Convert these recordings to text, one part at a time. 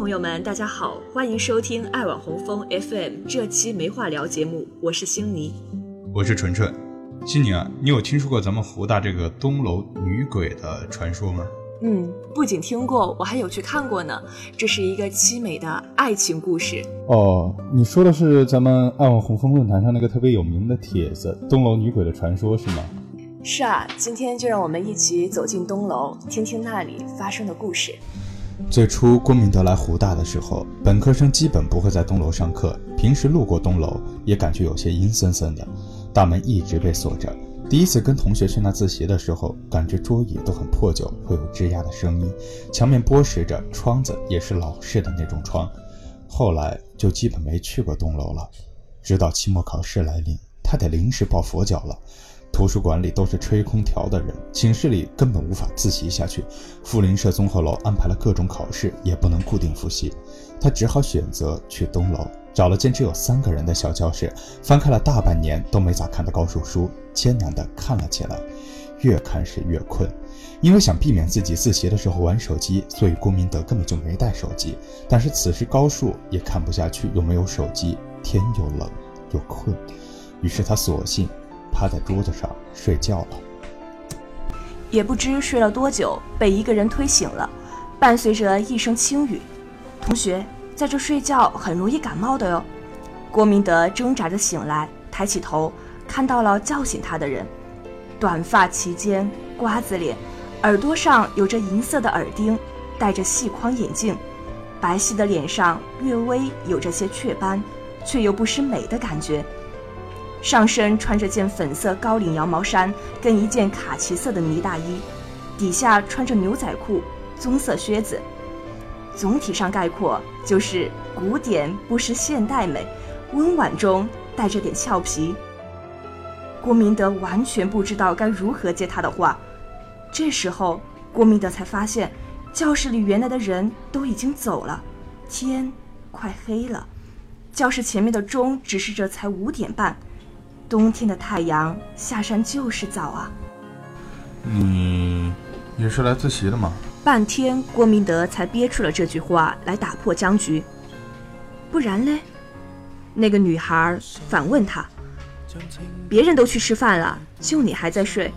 朋友们，大家好，欢迎收听爱网红枫 FM 这期没话聊节目，我是星妮，我是纯纯。心宁啊，你有听说过咱们湖大这个东楼女鬼的传说吗？嗯，不仅听过，我还有去看过呢。这是一个凄美的爱情故事。哦，你说的是咱们爱网红枫论坛上那个特别有名的帖子《东楼女鬼的传说》是吗？是啊，今天就让我们一起走进东楼，听听那里发生的故事。最初郭明德来湖大的时候，本科生基本不会在东楼上课，平时路过东楼也感觉有些阴森森的，大门一直被锁着。第一次跟同学去那自习的时候，感觉桌椅都很破旧，会有吱呀的声音，墙面剥蚀着，窗子也是老式的那种窗。后来就基本没去过东楼了，直到期末考试来临，他得临时抱佛脚了。图书馆里都是吹空调的人，寝室里根本无法自习下去。富林社综合楼安排了各种考试，也不能固定复习，他只好选择去东楼，找了间只有三个人的小教室，翻开了大半年都没咋看的高数书，艰难地看了起来。越看是越困，因为想避免自己自习的时候玩手机，所以郭明德根本就没带手机。但是此时高数也看不下去，又没有手机，天又冷又困，于是他索性。趴在桌子上睡觉了，也不知睡了多久，被一个人推醒了，伴随着一声轻语：“同学，在这睡觉很容易感冒的哟。”郭明德挣扎着醒来，抬起头，看到了叫醒他的人，短发齐肩，瓜子脸，耳朵上有着银色的耳钉，戴着细框眼镜，白皙的脸上略微有着些雀斑，却又不失美的感觉。上身穿着件粉色高领羊毛衫，跟一件卡其色的呢大衣，底下穿着牛仔裤、棕色靴子。总体上概括就是古典不失现代美，温婉中带着点俏皮。郭明德完全不知道该如何接他的话。这时候，郭明德才发现，教室里原来的人都已经走了，天快黑了，教室前面的钟指示着才五点半。冬天的太阳下山就是早啊！你也是来自习的吗？半天，郭明德才憋出了这句话来打破僵局。不然嘞？那个女孩反问他：“别人都去吃饭了，就你还在睡？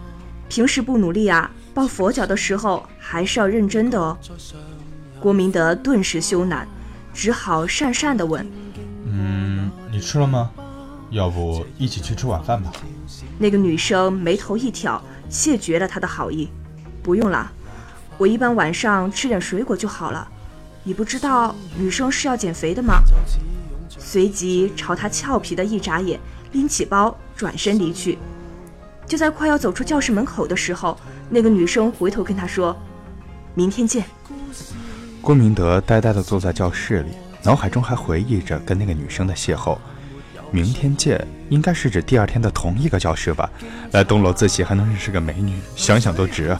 平时不努力啊？抱佛脚的时候还是要认真的哦。”郭明德顿时羞赧，只好讪讪地问：“嗯，你吃了吗？”要不一起去吃晚饭吧？那个女生眉头一挑，谢绝了他的好意。不用了，我一般晚上吃点水果就好了。你不知道女生是要减肥的吗？随即朝他俏皮的一眨眼，拎起包转身离去。就在快要走出教室门口的时候，那个女生回头跟他说：“明天见。”郭明德呆呆地坐在教室里，脑海中还回忆着跟那个女生的邂逅。明天见，应该是指第二天的同一个教室吧？来东楼自习还能认识个美女，想想都值。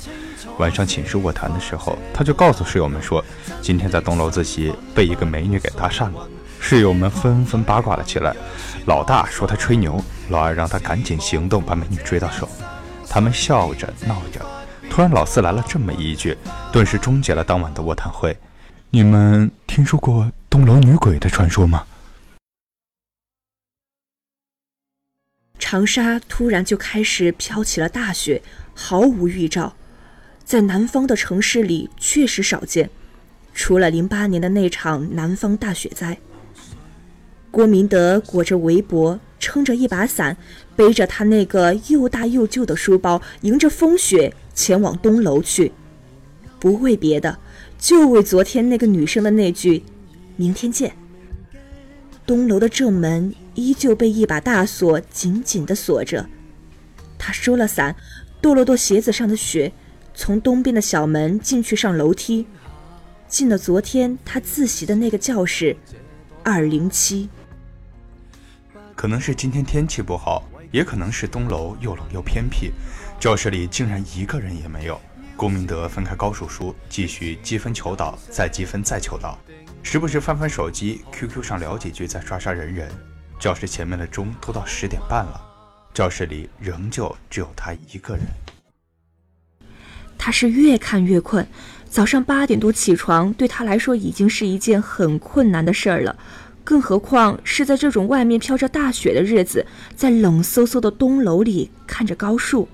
晚上寝室卧谈的时候，他就告诉室友们说，今天在东楼自习被一个美女给搭讪了。室友们纷纷八卦了起来。老大说他吹牛，老二让他赶紧行动把美女追到手。他们笑着闹着，突然老四来了这么一句，顿时终结了当晚的卧谈会。你们听说过东楼女鬼的传说吗？长沙突然就开始飘起了大雪，毫无预兆，在南方的城市里确实少见，除了零八年的那场南方大雪灾。郭明德裹着围脖，撑着一把伞，背着他那个又大又旧的书包，迎着风雪前往东楼去，不为别的，就为昨天那个女生的那句“明天见”。东楼的正门。依旧被一把大锁紧紧地锁着。他收了伞，跺了跺鞋子上的雪，从东边的小门进去上楼梯，进了昨天他自习的那个教室，二零七。可能是今天天气不好，也可能是东楼又冷又偏僻，教室里竟然一个人也没有。郭明德翻开高数书，继续积分求导，再积分再求导，时不时翻翻手机，QQ 上聊几句，再刷刷人人。教室前面的钟都到十点半了，教室里仍旧只有他一个人。他是越看越困，早上八点多起床，对他来说已经是一件很困难的事儿了，更何况是在这种外面飘着大雪的日子，在冷飕飕的东楼里看着高树。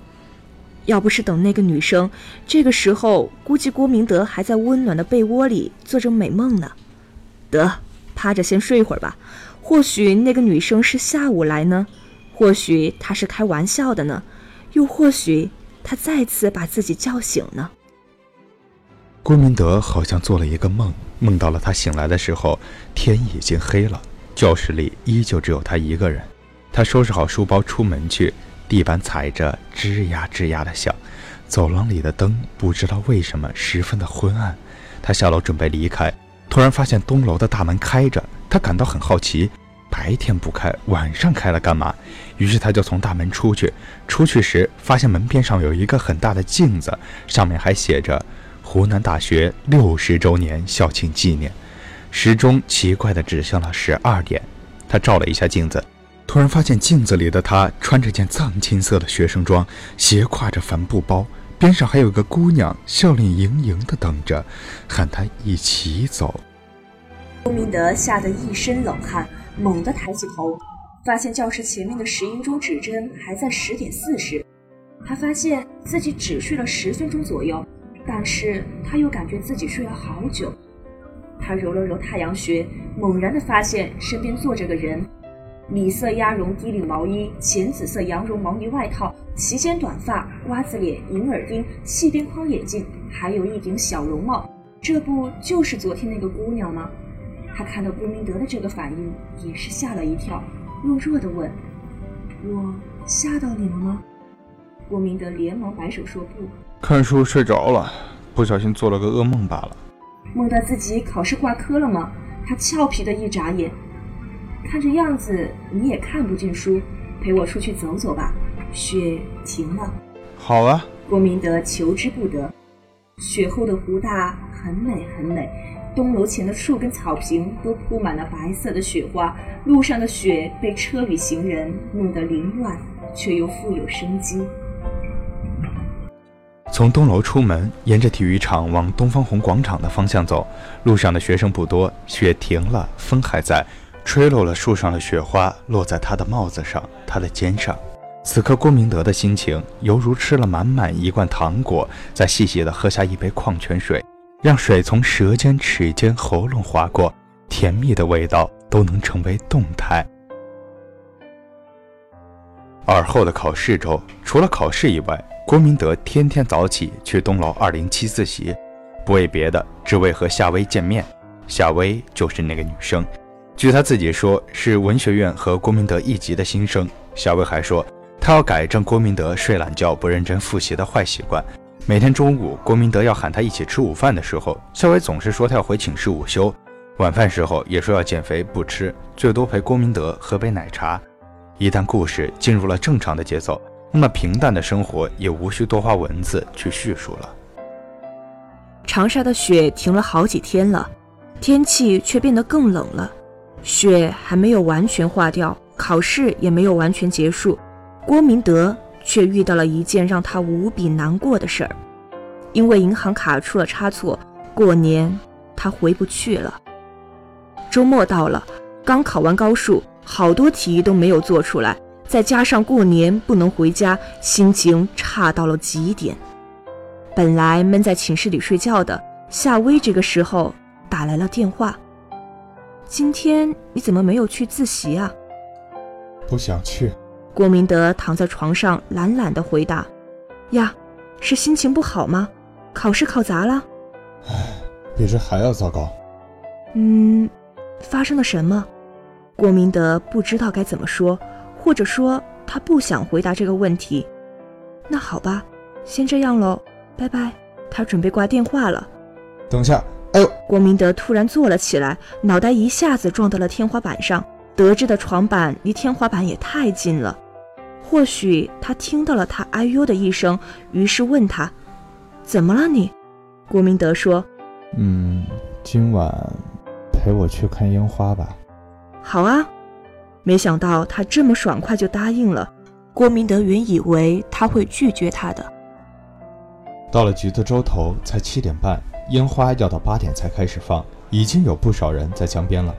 要不是等那个女生，这个时候估计郭明德还在温暖的被窝里做着美梦呢。得，趴着先睡一会儿吧。或许那个女生是下午来呢，或许她是开玩笑的呢，又或许她再次把自己叫醒呢。郭明德好像做了一个梦，梦到了他醒来的时候，天已经黑了，教室里依旧只有他一个人。他收拾好书包出门去，地板踩着吱呀吱呀的响，走廊里的灯不知道为什么十分的昏暗。他下楼准备离开，突然发现东楼的大门开着，他感到很好奇，白天不开，晚上开了干嘛？于是他就从大门出去，出去时发现门边上有一个很大的镜子，上面还写着。湖南大学六十周年校庆纪念，时钟奇怪地指向了十二点。他照了一下镜子，突然发现镜子里的他穿着件藏青色的学生装，斜挎着帆布包，边上还有个姑娘，笑脸盈盈地等着，喊他一起走。郭明德吓得一身冷汗，猛地抬起头，发现教室前面的石英钟指针还在十点四十。他发现自己只睡了十分钟左右。但是他又感觉自己睡了好久。他揉了揉太阳穴，猛然的发现身边坐着个人，米色鸭绒低领毛衣，浅紫色羊绒毛呢外套，齐肩短发，瓜子脸，银耳钉，细边框眼镜，还有一顶小绒帽。这不就是昨天那个姑娘吗？他看到郭明德的这个反应，也是吓了一跳，弱弱的问：“我吓到你了吗？”郭明德连忙摆手说：“不。”看书睡着了，不小心做了个噩梦罢了。梦到自己考试挂科了吗？他俏皮的一眨眼，看这样子你也看不进书，陪我出去走走吧。雪停了。好啊。郭明德求之不得。雪后的湖大很美很美，东楼前的树跟草坪都铺满了白色的雪花，路上的雪被车与行人弄得凌乱，却又富有生机。从东楼出门，沿着体育场往东方红广场的方向走。路上的学生不多，雪停了，风还在，吹落了树上的雪花，落在他的帽子上，他的肩上。此刻，郭明德的心情犹如吃了满满一罐糖果，再细细地喝下一杯矿泉水，让水从舌尖、齿间、喉咙划过，甜蜜的味道都能成为动态。而后的考试周，除了考试以外，郭明德天天早起去东楼二零七自习，不为别的，只为和夏薇见面。夏薇就是那个女生，据她自己说，是文学院和郭明德一级的新生。夏薇还说，她要改正郭明德睡懒觉、不认真复习的坏习惯。每天中午，郭明德要喊他一起吃午饭的时候，夏伟总是说她要回寝室午休。晚饭时候也说要减肥不吃，最多陪郭明德喝杯奶茶。一旦故事进入了正常的节奏。那么平淡的生活也无需多花文字去叙述了。长沙的雪停了好几天了，天气却变得更冷了。雪还没有完全化掉，考试也没有完全结束，郭明德却遇到了一件让他无比难过的事儿，因为银行卡出了差错，过年他回不去了。周末到了，刚考完高数，好多题都没有做出来。再加上过年不能回家，心情差到了极点。本来闷在寝室里睡觉的夏薇，这个时候打来了电话：“今天你怎么没有去自习啊？”“不想去。”郭明德躺在床上懒懒地回答：“呀，是心情不好吗？考试考砸了？”“唉，比这还要糟糕。”“嗯，发生了什么？”郭明德不知道该怎么说。或者说他不想回答这个问题，那好吧，先这样喽，拜拜。他准备挂电话了。等下，哎呦！郭明德突然坐了起来，脑袋一下子撞到了天花板上。得知的床板离天花板也太近了，或许他听到了他哎呦的一声，于是问他：“怎么了你？”郭明德说：“嗯，今晚陪我去看樱花吧。”好啊。没想到他这么爽快就答应了。郭明德原以为他会拒绝他的。到了橘子洲头才七点半，烟花要到八点才开始放，已经有不少人在江边了。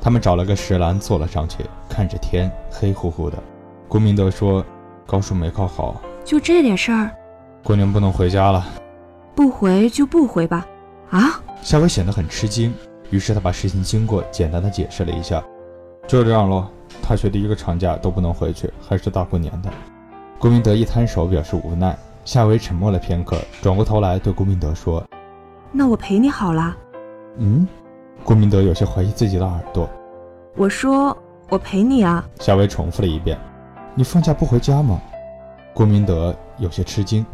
他们找了个石栏坐了上去，看着天黑乎乎的。郭明德说：“高数没考好，就这点事儿，过年不能回家了。不回就不回吧。”啊！夏薇显得很吃惊，于是他把事情经过简单的解释了一下。就这样喽，大学第一个长假都不能回去，还是大过年的。郭明德一摊手，表示无奈。夏薇沉默了片刻，转过头来对郭明德说：“那我陪你好了。”嗯，郭明德有些怀疑自己的耳朵。我说：“我陪你啊。”夏薇重复了一遍：“你放假不回家吗？”郭明德有些吃惊：“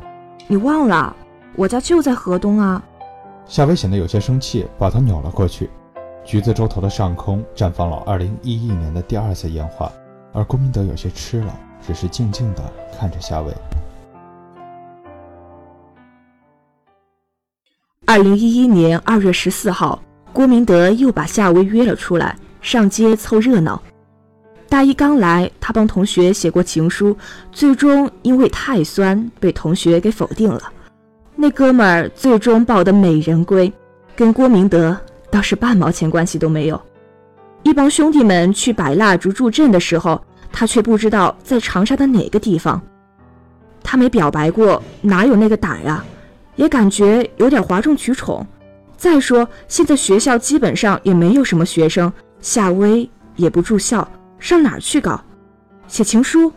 你忘了，我家就在河东啊。”夏薇显得有些生气，把头扭了过去。橘子洲头的上空绽放了2011年的第二次烟花，而郭明德有些吃了，只是静静地看着夏薇。二零一一年二月十四号，郭明德又把夏薇约了出来，上街凑热闹。大一刚来，他帮同学写过情书，最终因为太酸被同学给否定了。那哥们儿最终抱得美人归，跟郭明德倒是半毛钱关系都没有。一帮兄弟们去摆蜡烛助阵的时候，他却不知道在长沙的哪个地方。他没表白过，哪有那个胆啊？也感觉有点哗众取宠。再说，现在学校基本上也没有什么学生，夏薇也不住校，上哪去搞？写情书？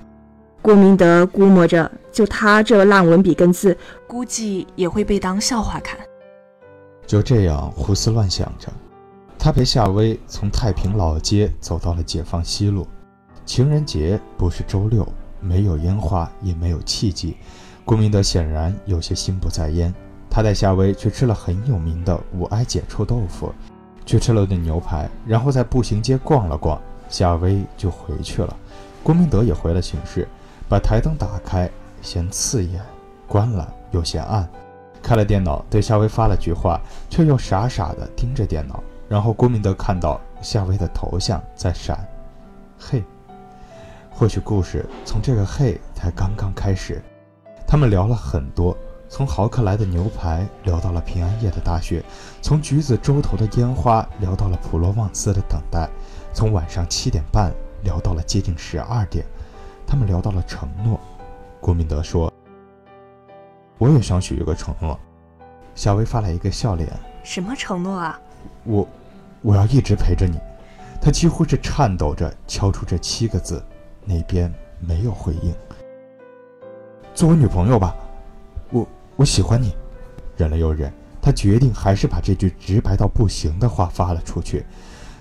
郭明德估摸着，就他这烂文笔跟字，估计也会被当笑话看。就这样胡思乱想着，他陪夏薇从太平老街走到了解放西路。情人节不是周六，没有烟花，也没有契机。郭明德显然有些心不在焉，他带夏薇去吃了很有名的五爱姐臭豆腐，去吃了顿牛排，然后在步行街逛了逛，夏薇就回去了。郭明德也回了寝室，把台灯打开，嫌刺眼；关了又嫌暗。开了电脑，对夏薇发了句话，却又傻傻地盯着电脑。然后郭明德看到夏薇的头像在闪，嘿。或许故事从这个嘿才刚刚开始。他们聊了很多，从豪客来的牛排聊到了平安夜的大雪，从橘子洲头的烟花聊到了普罗旺斯的等待，从晚上七点半聊到了接近十二点。他们聊到了承诺。郭明德说：“我也想许一个承诺。”小薇发来一个笑脸：“什么承诺啊？”“我，我要一直陪着你。”他几乎是颤抖着敲出这七个字，那边没有回应。做我女朋友吧，我我喜欢你。忍了又忍，他决定还是把这句直白到不行的话发了出去。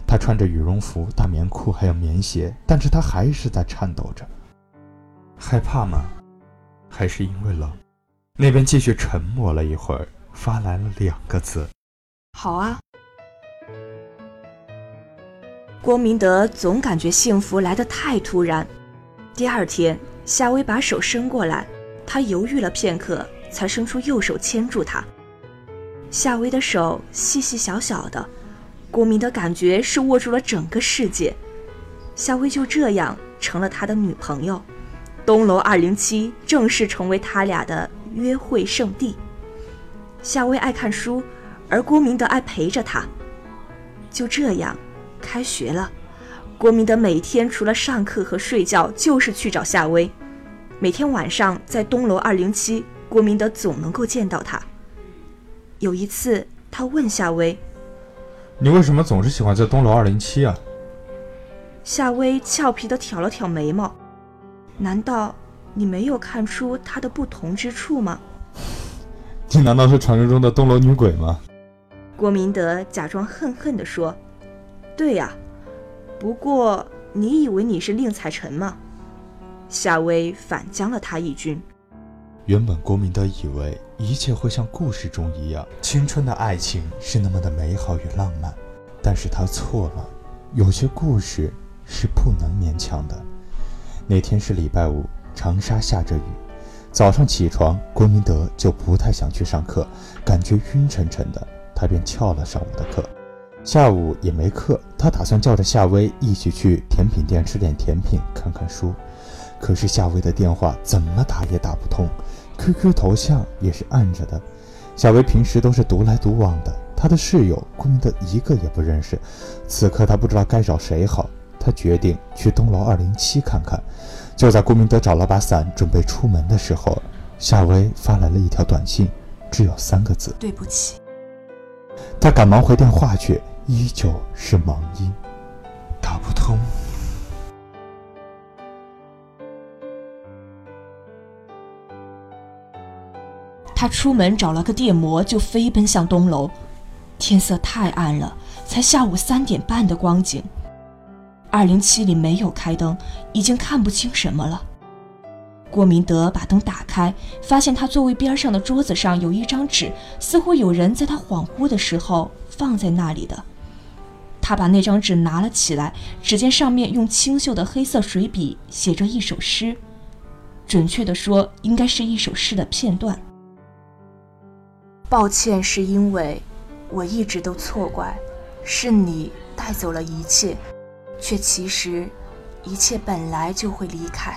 他穿着羽绒服、大棉裤还有棉鞋，但是他还是在颤抖着。害怕吗？还是因为冷？那边继续沉默了一会儿，发来了两个字：好啊。郭明德总感觉幸福来得太突然。第二天，夏薇把手伸过来。他犹豫了片刻，才伸出右手牵住她。夏薇的手细细小小的，郭明德感觉是握住了整个世界。夏薇就这样成了他的女朋友，东楼二零七正式成为他俩的约会圣地。夏薇爱看书，而郭明德爱陪着她。就这样，开学了，郭明德每天除了上课和睡觉，就是去找夏薇。每天晚上在东楼二零七，郭明德总能够见到他。有一次，他问夏薇：“你为什么总是喜欢在东楼二零七啊？”夏薇俏皮的挑了挑眉毛：“难道你没有看出他的不同之处吗？”你难道是传说中的东楼女鬼吗？郭明德假装恨恨地说：“对呀，不过你以为你是宁采臣吗？”夏薇反将了他一军。原本郭明德以为一切会像故事中一样，青春的爱情是那么的美好与浪漫，但是他错了。有些故事是不能勉强的。那天是礼拜五，长沙下着雨。早上起床，郭明德就不太想去上课，感觉晕沉沉的，他便翘了上午的课。下午也没课，他打算叫着夏薇一起去甜品店吃点甜品，看看书。可是夏薇的电话怎么打也打不通，QQ 头像也是暗着的。夏薇平时都是独来独往的，他的室友郭明德一个也不认识。此刻他不知道该找谁好，他决定去东楼二零七看看。就在顾明德找了把伞准备出门的时候，夏薇发来了一条短信，只有三个字：对不起。他赶忙回电话去，依旧是忙音，打不通。他出门找了个电摩，就飞奔向东楼。天色太暗了，才下午三点半的光景。二零七里没有开灯，已经看不清什么了。郭明德把灯打开，发现他座位边上的桌子上有一张纸，似乎有人在他恍惚的时候放在那里的。他把那张纸拿了起来，只见上面用清秀的黑色水笔写着一首诗，准确的说，应该是一首诗的片段。抱歉，是因为我一直都错怪，是你带走了一切，却其实一切本来就会离开。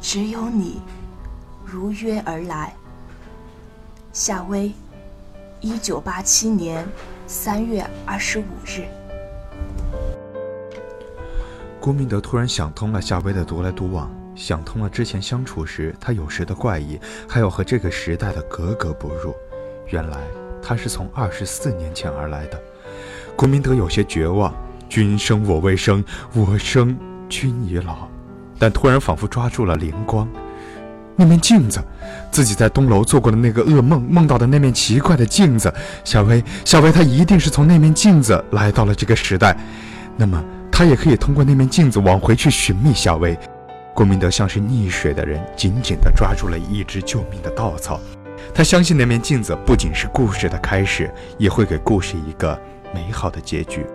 只有你如约而来。夏薇，一九八七年三月二十五日。郭明德突然想通了夏薇的独来独往。想通了之前相处时他有时的怪异，还有和这个时代的格格不入。原来他是从二十四年前而来的。顾明德有些绝望。君生我未生，我生君已老。但突然仿佛抓住了灵光，那面镜子，自己在东楼做过的那个噩梦，梦到的那面奇怪的镜子。小薇，小薇，她一定是从那面镜子来到了这个时代。那么她也可以通过那面镜子往回去寻觅小薇。郭明德像是溺水的人，紧紧地抓住了一只救命的稻草。他相信那面镜子不仅是故事的开始，也会给故事一个美好的结局。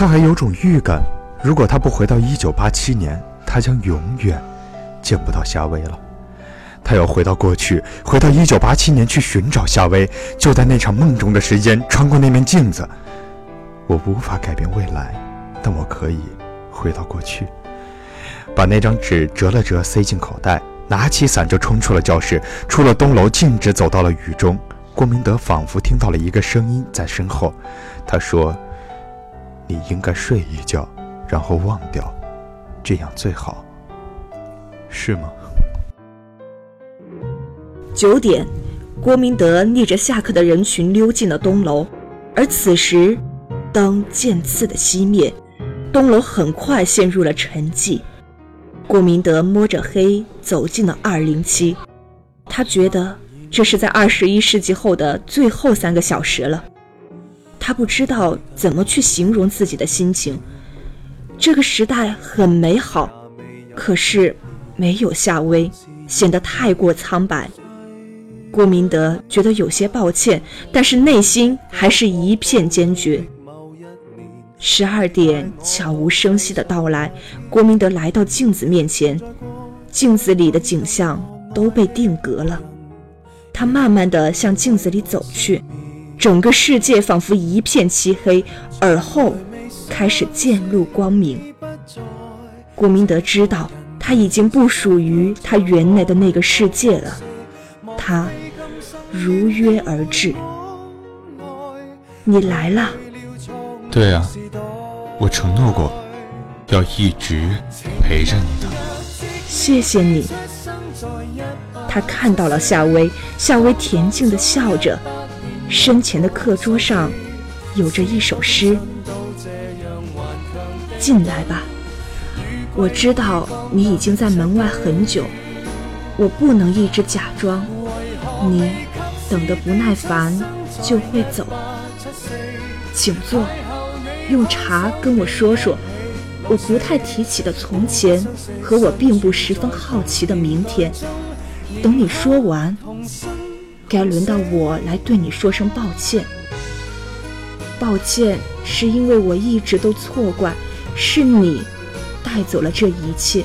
他还有种预感，如果他不回到1987年，他将永远见不到夏薇了。他要回到过去，回到1987年去寻找夏薇，就在那场梦中的时间，穿过那面镜子。我无法改变未来，但我可以回到过去。把那张纸折了折，塞进口袋，拿起伞就冲出了教室，出了东楼，径直走到了雨中。郭明德仿佛听到了一个声音在身后，他说：“你应该睡一觉，然后忘掉，这样最好，是吗？”九点，郭明德逆着下课的人群溜进了东楼，而此时，灯渐次的熄灭，东楼很快陷入了沉寂。郭明德摸着黑走进了二零七，他觉得这是在二十一世纪后的最后三个小时了。他不知道怎么去形容自己的心情。这个时代很美好，可是没有夏薇，显得太过苍白。郭明德觉得有些抱歉，但是内心还是一片坚决。十二点悄无声息的到来，郭明德来到镜子面前，镜子里的景象都被定格了。他慢慢的向镜子里走去，整个世界仿佛一片漆黑，而后开始渐露光明。顾明德知道他已经不属于他原来的那个世界了，他如约而至。你来了。对啊，我承诺过，要一直陪着你的。谢谢你。他看到了夏薇，夏薇恬静地笑着，身前的课桌上有着一首诗。进来吧，我知道你已经在门外很久，我不能一直假装，你等得不耐烦就会走。请坐。用茶跟我说说，我不太提起的从前和我并不十分好奇的明天。等你说完，该轮到我来对你说声抱歉。抱歉，是因为我一直都错怪，是你带走了这一切，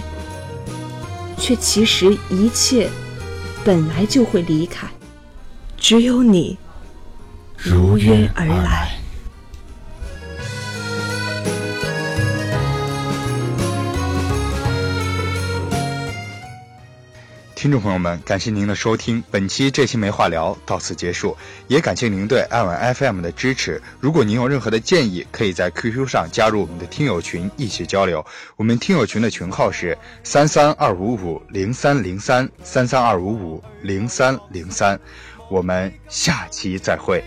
却其实一切本来就会离开，只有你如约而来。听众朋友们，感谢您的收听，本期这期没话聊到此结束，也感谢您对爱晚 FM 的支持。如果您有任何的建议，可以在 QQ 上加入我们的听友群一起交流。我们听友群的群号是三三二五五零三零三三三二五五零三零三，我们下期再会。